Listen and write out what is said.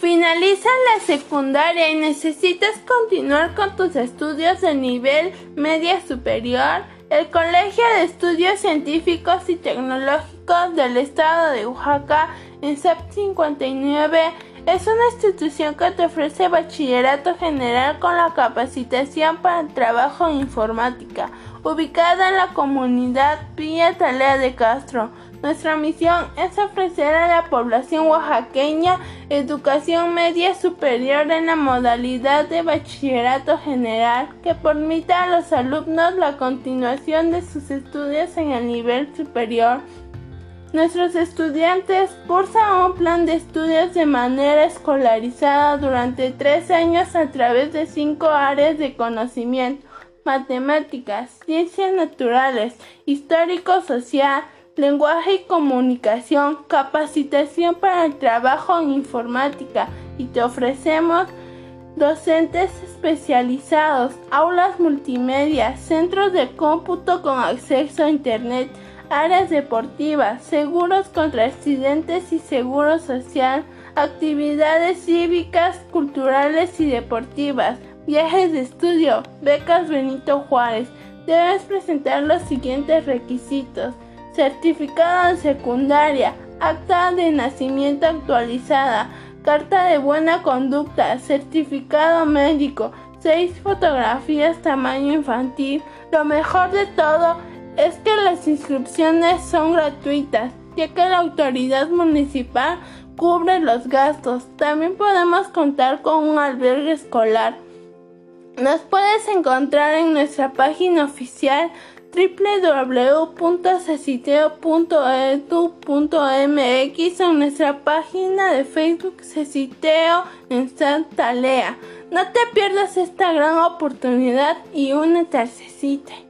Finalizas la secundaria y necesitas continuar con tus estudios de nivel media superior. El Colegio de Estudios Científicos y Tecnológicos del Estado de Oaxaca, en SEP 59, es una institución que te ofrece bachillerato general con la capacitación para el trabajo en informática, ubicada en la comunidad Villa Talea de Castro. Nuestra misión es ofrecer a la población oaxaqueña educación media superior en la modalidad de bachillerato general que permita a los alumnos la continuación de sus estudios en el nivel superior. Nuestros estudiantes cursan un plan de estudios de manera escolarizada durante tres años a través de cinco áreas de conocimiento, matemáticas, ciencias naturales, histórico-social, lenguaje y comunicación, capacitación para el trabajo en informática y te ofrecemos docentes especializados, aulas multimedia, centros de cómputo con acceso a Internet, áreas deportivas, seguros contra accidentes y seguro social, actividades cívicas, culturales y deportivas, viajes de estudio, becas Benito Juárez. Debes presentar los siguientes requisitos certificado de secundaria, acta de nacimiento actualizada, carta de buena conducta, certificado médico, seis fotografías tamaño infantil. Lo mejor de todo es que las inscripciones son gratuitas, ya que la autoridad municipal cubre los gastos. También podemos contar con un albergue escolar. Nos puedes encontrar en nuestra página oficial www.ceciteo.edu.mx o nuestra página de Facebook Ceciteo en Santa Lea. No te pierdas esta gran oportunidad y únete al Cecite.